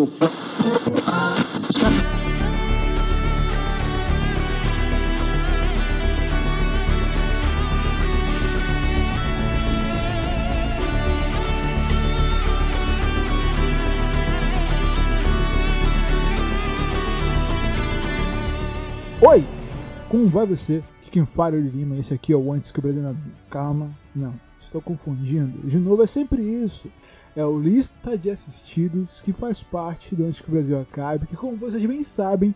Oi! Como vai você? Aqui quem fala é Lima, esse aqui é o Antes que o Brasil... Calma, não, estou confundindo. De novo, é sempre isso. É o Lista de Assistidos que faz parte do Antes que o Brasil Acabe, que como vocês bem sabem,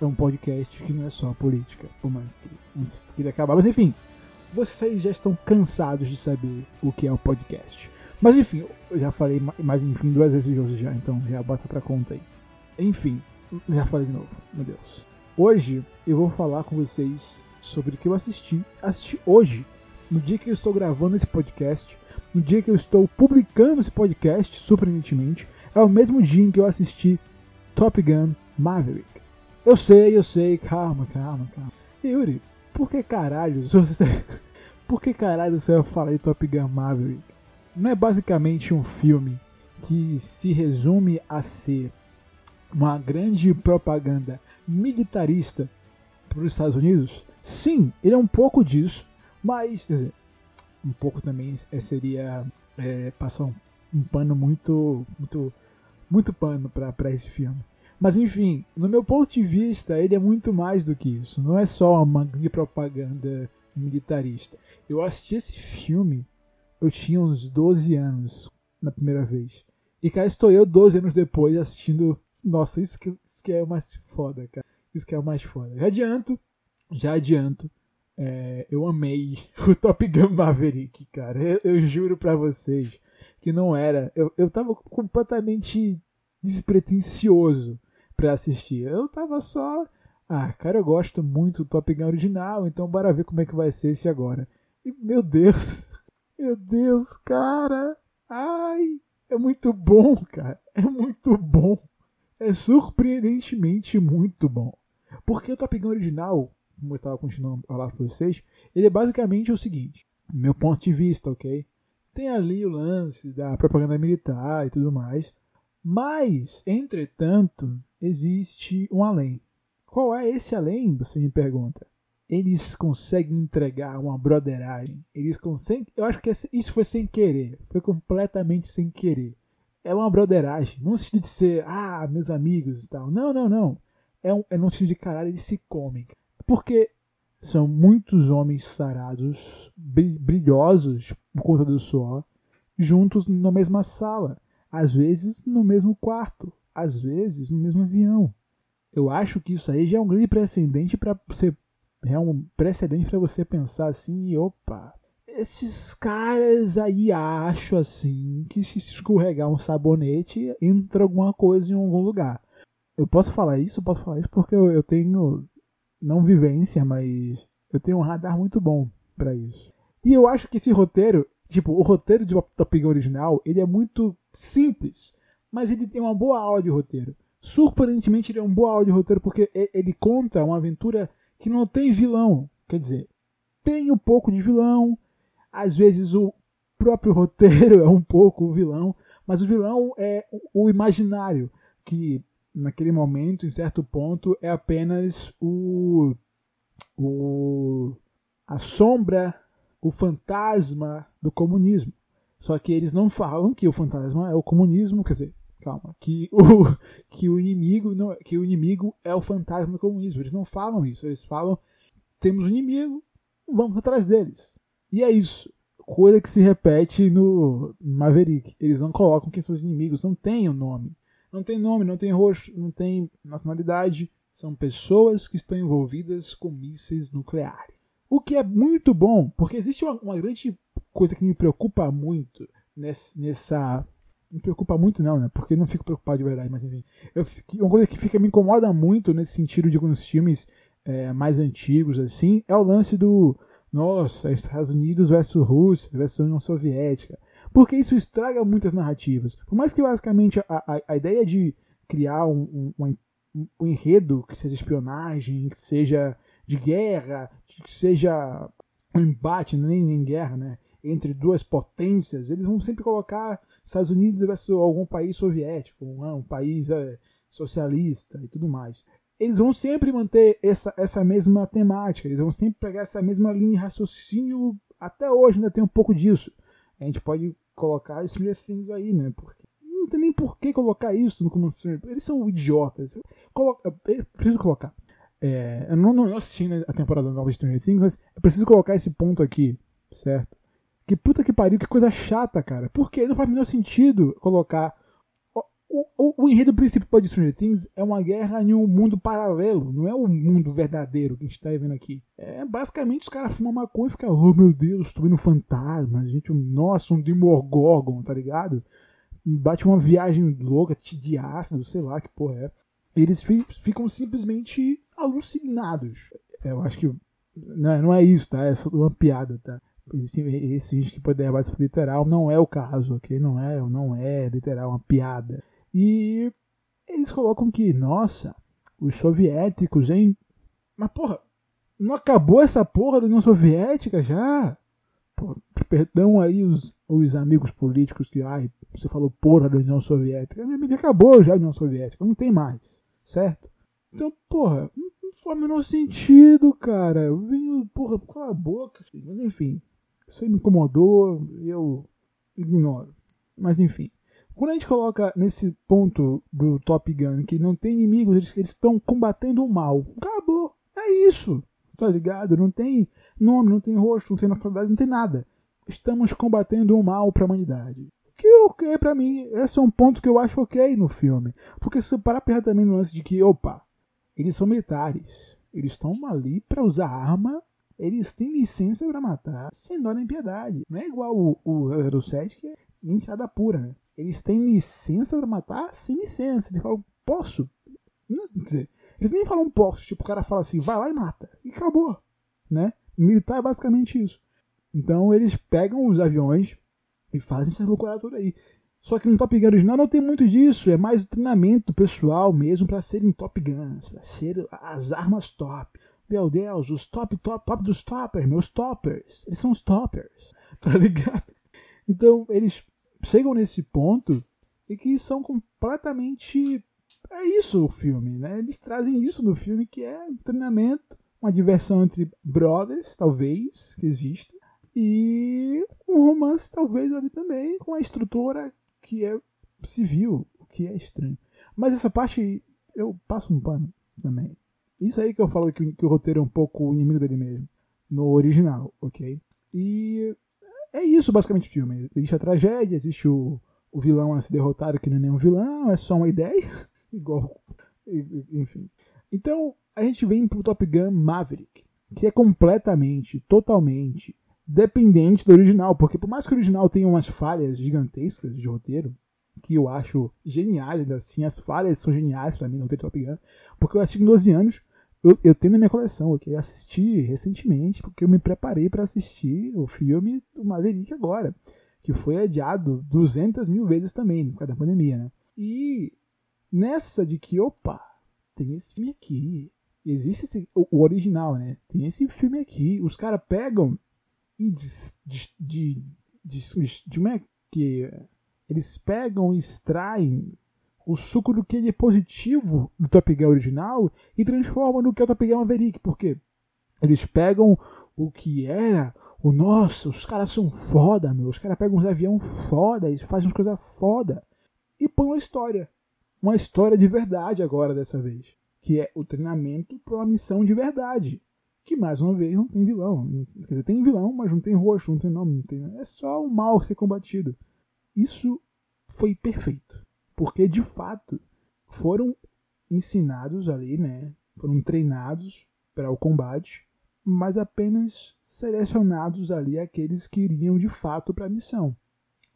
é um podcast que não é só política, por mais que, antes acabar. Mas enfim, vocês já estão cansados de saber o que é o podcast. Mas enfim, eu já falei mais enfim duas vezes hoje já, então já bota pra conta aí. Enfim, já falei de novo, meu Deus. Hoje eu vou falar com vocês sobre o que eu assisti, assisti hoje, no dia que eu estou gravando esse podcast, no dia que eu estou publicando esse podcast, surpreendentemente, é o mesmo dia em que eu assisti Top Gun Maverick. Eu sei, eu sei, calma, calma, calma. Yuri, por que caralho você Por que caralho você vai falar de Top Gun Maverick? Não é basicamente um filme que se resume a ser uma grande propaganda militarista para os Estados Unidos? Sim, ele é um pouco disso, mas dizer, um pouco também seria é, passar um, um, pano muito, muito, muito pano para esse filme. Mas enfim, no meu ponto de vista, ele é muito mais do que isso. Não é só uma propaganda militarista. Eu assisti esse filme, eu tinha uns 12 anos na primeira vez. E cá estou eu 12 anos depois assistindo nossa, isso que, isso que é o mais foda, cara. Isso que é o mais foda. Já adianto, já adianto. É, eu amei o Top Gun Maverick, cara. Eu, eu, juro pra vocês que não era. Eu, eu tava completamente despretensioso pra assistir. Eu tava só. Ah, cara, eu gosto muito do Top Gun original, então bora ver como é que vai ser esse agora. E, meu Deus! Meu Deus, cara! Ai! É muito bom, cara! É muito bom! é surpreendentemente muito bom. Porque o Top Gun original, como eu estava continuando a falar para vocês, ele é basicamente o seguinte, meu ponto de vista, ok? Tem ali o lance da propaganda militar e tudo mais, mas, entretanto, existe um além. Qual é esse além? Você me pergunta. Eles conseguem entregar uma broderagem. Eles conseguem. Eu acho que isso foi sem querer. Foi completamente sem querer é uma broderagem. Não sentido de ser, ah, meus amigos e tal. Não, não, não. É, um, é no sentido de caralho, eles se comem. Porque são muitos homens sarados, brilhosos por conta do suor, juntos na mesma sala. Às vezes no mesmo quarto. Às vezes no mesmo avião. Eu acho que isso aí já é um grande precedente para você. É um precedente para você pensar assim, opa, esses caras aí acho assim que se escorregar um sabonete entra alguma coisa em algum lugar. Eu posso falar isso, eu posso falar isso porque eu, eu tenho não vivência, mas eu tenho um radar muito bom para isso. E eu acho que esse roteiro, tipo, o roteiro de Top Gun original, ele é muito simples, mas ele tem uma boa aula de roteiro. Surpreendentemente, ele é uma boa aula de roteiro porque ele conta uma aventura que não tem vilão. Quer dizer, tem um pouco de vilão, às vezes o próprio roteiro é um pouco o vilão, mas o vilão é o imaginário, que naquele momento, em certo ponto, é apenas o, o a sombra, o fantasma do comunismo. Só que eles não falam que o fantasma é o comunismo, quer dizer, calma, que o, que o inimigo não, que o inimigo é o fantasma do comunismo. Eles não falam isso, eles falam temos um inimigo, vamos atrás deles. E é isso. Coisa que se repete no Maverick. Eles não colocam quem são os inimigos, não tem o um nome. Não tem nome, não tem rosto, não tem nacionalidade. São pessoas que estão envolvidas com mísseis nucleares. O que é muito bom, porque existe uma, uma grande coisa que me preocupa muito nessa, nessa me preocupa muito não, né? Porque não fico preocupado de verdade, mas enfim. Eu, uma coisa que fica me incomoda muito nesse sentido de alguns filmes é, mais antigos assim é o lance do nossa, Estados Unidos versus Rússia versus União Soviética. Porque isso estraga muitas narrativas. Por mais que basicamente a, a, a ideia de criar um, um, um, um, enredo que seja espionagem, que seja de guerra, que seja um embate, nem em guerra, né? entre duas potências, eles vão sempre colocar Estados Unidos versus algum país soviético, um, um país é, socialista e tudo mais. Eles vão sempre manter essa, essa mesma temática, eles vão sempre pegar essa mesma linha de raciocínio. Até hoje ainda tem um pouco disso. A gente pode colocar Stranger Things aí, né? Porque não tem nem por que colocar isso no Eles são idiotas. Coloca, preciso colocar. É, eu não, não assisti né, a temporada nova de Stranger Things, mas eu preciso colocar esse ponto aqui, certo? Que puta que pariu, que coisa chata, cara. Porque não faz o menor sentido colocar. O, o, o, enredo principal de Stranger Things é uma guerra em um mundo paralelo, não é o um mundo verdadeiro que a gente tá vendo aqui. É basicamente os caras fumam maconha e ficam, oh meu Deus, tô vendo fantasma, gente, nossa, um Demogorgon, tá ligado? Bate uma viagem louca, de ácido, sei lá que porra é. Eles ficam simplesmente alucinados. Eu acho que não, é, não é isso, tá? É só uma piada, tá? Existe, gente que pode levar isso literal, não é o caso, ok? Não é, não é literal, uma piada. E eles colocam que, nossa, os soviéticos, hein? Mas porra, não acabou essa porra da União Soviética já? Perdão aí os, os amigos políticos que, ai, você falou porra da União Soviética. Minha amiga acabou já a União Soviética, não tem mais, certo? Então, porra, não faz o menor sentido, cara. Eu venho, porra, cala a boca, assim. Mas enfim, isso aí me incomodou e eu ignoro. Mas enfim. Quando a gente coloca nesse ponto do Top Gun que não tem inimigos, eles estão combatendo o mal. Acabou. É isso. Tá ligado? Não tem nome, não tem rosto, não tem nacionalidade, não tem nada. Estamos combatendo o mal para a humanidade. Que ok pra mim. Esse é um ponto que eu acho ok no filme. Porque se você parar pensar também no lance de que, opa, eles são militares. Eles estão ali para usar arma. Eles têm licença para matar sem dó nem piedade. Não é igual o, o 07 que é mentirada pura, né? Eles têm licença para matar sem licença. Eles falam, posso? Não, dizer, eles nem falam posso. Tipo, o cara fala assim, vai lá e mata. E acabou. Né? Militar é basicamente isso. Então eles pegam os aviões e fazem essas loucuras todas aí. Só que no Top Gun original não tem muito disso, é mais o treinamento pessoal mesmo para serem Top Guns, para ser as armas top. Meu Deus, os top, top, top dos toppers, meus toppers. Eles são os toppers, tá ligado? Então, eles chegam nesse ponto e que são completamente. É isso o filme, né? Eles trazem isso no filme que é um treinamento, uma diversão entre brothers, talvez, que exista, e um romance, talvez, ali também, com a estrutura que é civil, o que é estranho. Mas essa parte eu passo um pano também. Isso aí que eu falo que, que o roteiro é um pouco inimigo dele mesmo. No original, ok? E é isso basicamente o filme. Existe a tragédia, existe o, o vilão a se derrotar que não é nenhum vilão, é só uma ideia. Igual. Enfim. Então, a gente vem pro Top Gun Maverick, que é completamente, totalmente dependente do original, porque por mais que o original tenha umas falhas gigantescas de roteiro, que eu acho geniais, ainda assim, as falhas são geniais para mim no roteiro Top Gun, porque eu assisti com 12 anos, eu, eu tenho na minha coleção, ok? Assisti recentemente, porque eu me preparei para assistir o filme do Maverick agora, que foi adiado 200 mil vezes também, por causa da pandemia, né? E nessa de que, opa, tem esse filme aqui, existe esse, o, o original, né? Tem esse filme aqui, os caras pegam e de, de, de, de, como é que eles pegam e extraem o suco do que é positivo do Top Gun original e transformam no que é o Top Gun Maverick, porque eles pegam o que era o nosso, os caras são foda, meu, os caras pegam uns avião foda e fazem umas coisas foda e põem uma história, uma história de verdade agora dessa vez, que é o treinamento para uma missão de verdade que mais uma vez não tem vilão. Quer dizer, tem vilão, mas não tem rosto, não tem nome, não tem. É só o mal ser combatido. Isso foi perfeito. Porque de fato foram ensinados ali, né? Foram treinados para o combate, mas apenas selecionados ali aqueles que iriam de fato para a missão.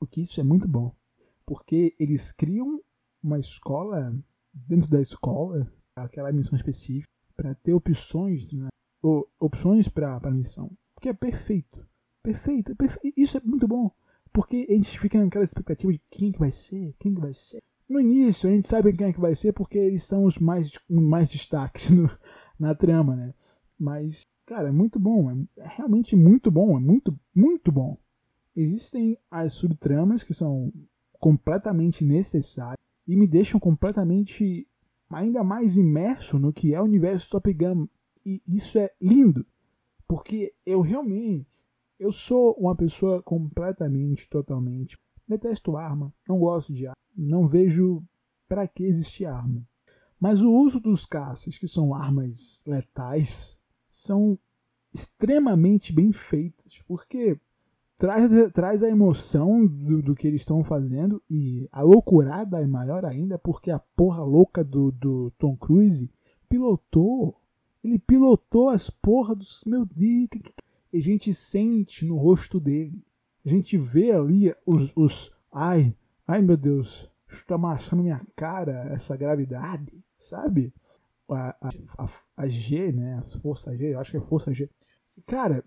O que isso é muito bom. Porque eles criam uma escola dentro da escola, aquela missão específica, para ter opções né, opções para a missão. Porque é perfeito. Perfeito, é perfeito. Isso é muito bom. Porque a gente fica naquela expectativa de quem que vai ser, quem que vai ser. No início, a gente sabe quem é que vai ser porque eles são os mais, mais destaques no, na trama, né? Mas, cara, é muito bom. É, é realmente muito bom. É muito, muito bom. existem as subtramas que são completamente necessárias e me deixam completamente ainda mais imerso no que é o universo Top Gun. E isso é lindo, porque eu realmente eu sou uma pessoa completamente, totalmente detesto arma, não gosto de arma, não vejo para que existir arma. Mas o uso dos caças, que são armas letais, são extremamente bem feitas, porque traz, traz a emoção do, do que eles estão fazendo e a loucurada é maior ainda porque a porra louca do, do Tom Cruise pilotou. Ele pilotou as porras dos. Meu Deus, que, que, a gente sente no rosto dele. A gente vê ali os. os ai, ai meu Deus, está amassando minha cara essa gravidade, sabe? A, a, a, G, né? A Força G, eu acho que é Força G. Cara,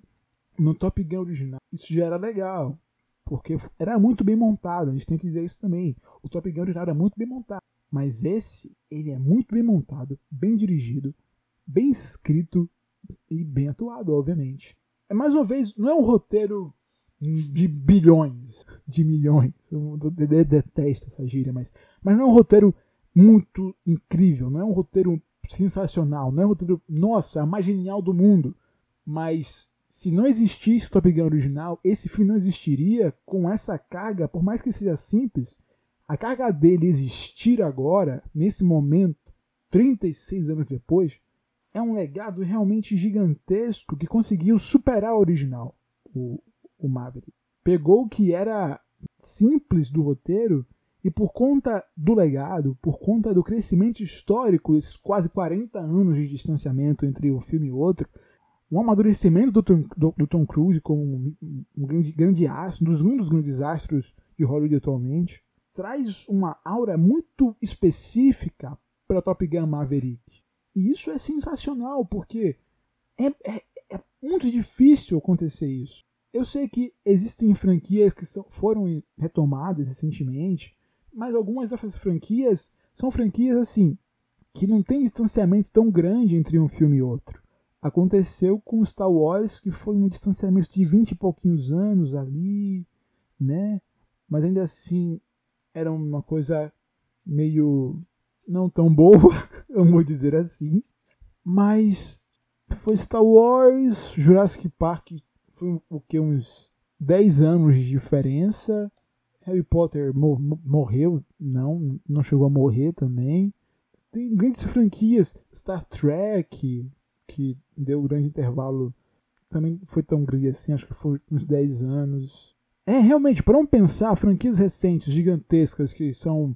no Top Gun original, isso já era legal. Porque era muito bem montado, a gente tem que dizer isso também. O Top Gun original era muito bem montado. Mas esse, ele é muito bem montado, bem dirigido, bem escrito e bem atuado, obviamente. É mais uma vez, não é um roteiro de bilhões, de milhões. Eu detesto essa gíria, mas, mas não é um roteiro muito incrível, não é um roteiro sensacional, não é um roteiro, nossa, mais genial do mundo. Mas se não existisse o Top Gun original, esse filme não existiria com essa carga, por mais que seja simples, a carga dele existir agora, nesse momento, 36 anos depois, é um legado realmente gigantesco que conseguiu superar o original, o, o Maverick. Pegou o que era simples do roteiro e por conta do legado, por conta do crescimento histórico, esses quase 40 anos de distanciamento entre um filme e outro, um amadurecimento do Tom, do, do Tom Cruise como um, um, grande, grande astro, um dos, um dos grandes astros de Hollywood atualmente, traz uma aura muito específica para Top Gun Maverick. E isso é sensacional, porque é, é, é, muito difícil acontecer isso. Eu sei que existem franquias que são, foram retomadas recentemente, mas algumas dessas franquias são franquias assim que não tem distanciamento tão grande entre um filme e outro. Aconteceu com Star Wars, que foi um distanciamento de 20 e pouquinhos anos ali, né? Mas ainda assim era uma coisa meio não tão boa, vamos dizer assim. Mas foi Star Wars, Jurassic Park foi o que uns 10 anos de diferença. Harry Potter morreu, não, não chegou a morrer também. Tem grandes franquias, Star Trek, que deu um grande intervalo, também foi tão grande assim, acho que foi uns 10 anos. É, realmente, para não pensar, franquias recentes, gigantescas, que são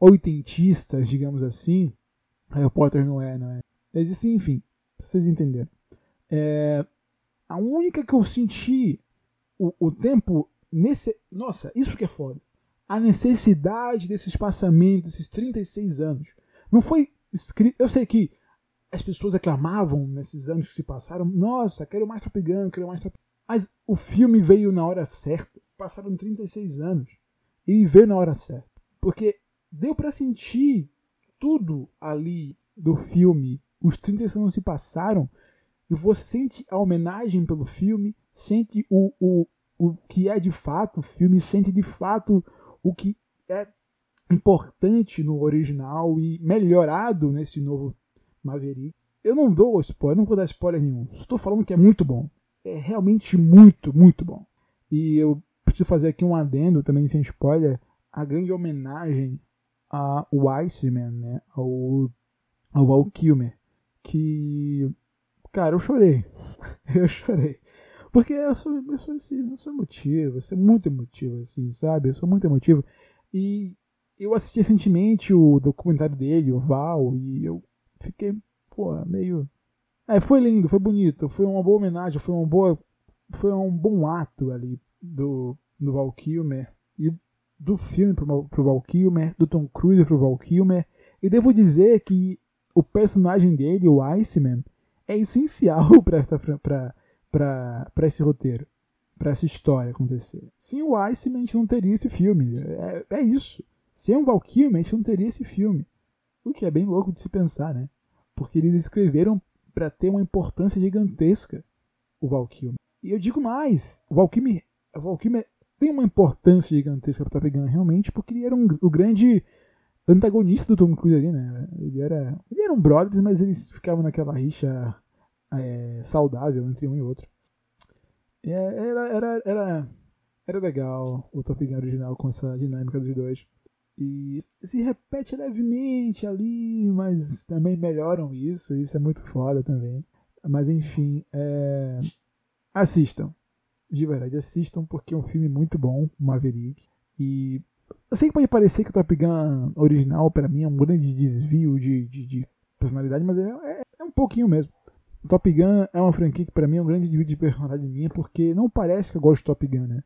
oitentistas, digamos assim, Harry Potter não é, não é? Existe, enfim, vocês entenderam. É, a única que eu senti o, o tempo nesse. Nossa, isso que é foda. A necessidade desse espaçamento, esses 36 anos. Não foi escrito. Eu sei que as pessoas aclamavam nesses anos que se passaram, nossa, quero mais Top Gun, quero mais Top Mas o filme veio na hora certa. Passaram 36 anos. E veio na hora certa. Porque deu para sentir tudo ali do filme. Os 36 anos se passaram e você sente a homenagem pelo filme, sente o, o, o que é de fato o filme, sente de fato o que é importante no original e melhorado nesse novo Maverick. Eu não dou spoiler, não vou dar spoiler nenhum. Estou falando que é muito bom. É realmente muito, muito bom. E eu preciso fazer aqui um adendo também sem spoiler. A grande homenagem ao Iceman, né? Ao, ao Val Kilmer. Que. Cara, eu chorei. eu chorei. Porque eu sou, eu sou, eu sou emotivo, eu sou muito emotivo, assim, sabe? Eu sou muito emotivo. E eu assisti recentemente o documentário dele, o Val, e eu fiquei, pô, meio. É, foi lindo, foi bonito, foi uma boa homenagem, foi uma boa. Foi um bom ato ali do, do Val Kilmer e do filme pro, pro Val Kilmer, do Tom Cruise pro Val Kilmer. E devo dizer que o personagem dele, o Iceman, é essencial para esse roteiro, para essa história acontecer. Sem o Iceman, a gente não teria esse filme. É, é isso. Sem o Val Kilmer, a gente não teria esse filme. O que é bem louco de se pensar, né? Porque eles escreveram para ter uma importância gigantesca o Valkyrie. E eu digo mais, o Valkyrie, o Valkyrie tem uma importância gigantesca para Top Gun realmente, porque ele era um, o grande antagonista do Tom Cruise ali, né? Ele era, ele era um brothers, mas eles ficavam naquela rixa é, saudável entre um e outro. É, era, era, era, era legal o Top Gun original com essa dinâmica dos dois. E se repete levemente ali, mas também melhoram isso. Isso é muito foda também. Mas enfim, é... assistam. De verdade, assistam porque é um filme muito bom, Maverick. E eu sei que pode parecer que o Top Gun original, para mim, é um grande desvio de, de, de personalidade, mas é, é, é, um pouquinho mesmo. O Top Gun é uma franquia que, para mim, é um grande desvio de personalidade minha, porque não parece que eu gosto de Top Gun, né?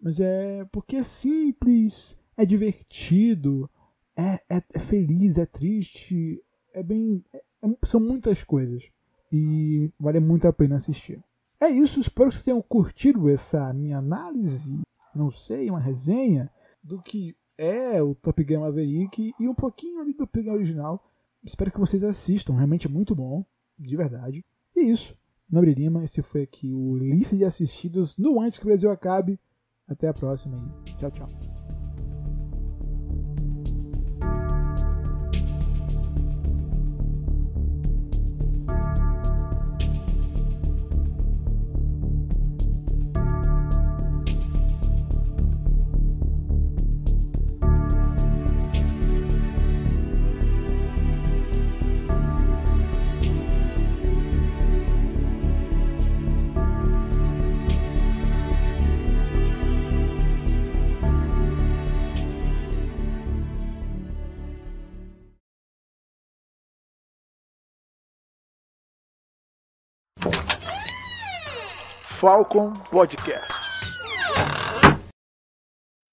Mas é porque é simples, é divertido, é, é, é feliz, é triste, é bem. É, é, são muitas coisas. E vale muito a pena assistir. É isso, espero que vocês tenham curtido essa minha análise, não sei, uma resenha do que é o Top Gun Maverick e um pouquinho ali do Top Gun original. Espero que vocês assistam, realmente é muito bom, de verdade. E é isso, Nobre Lima, esse foi aqui o lista de assistidos no Antes que o Brasil acabe. Até a próxima e tchau, tchau. Falcon Podcast.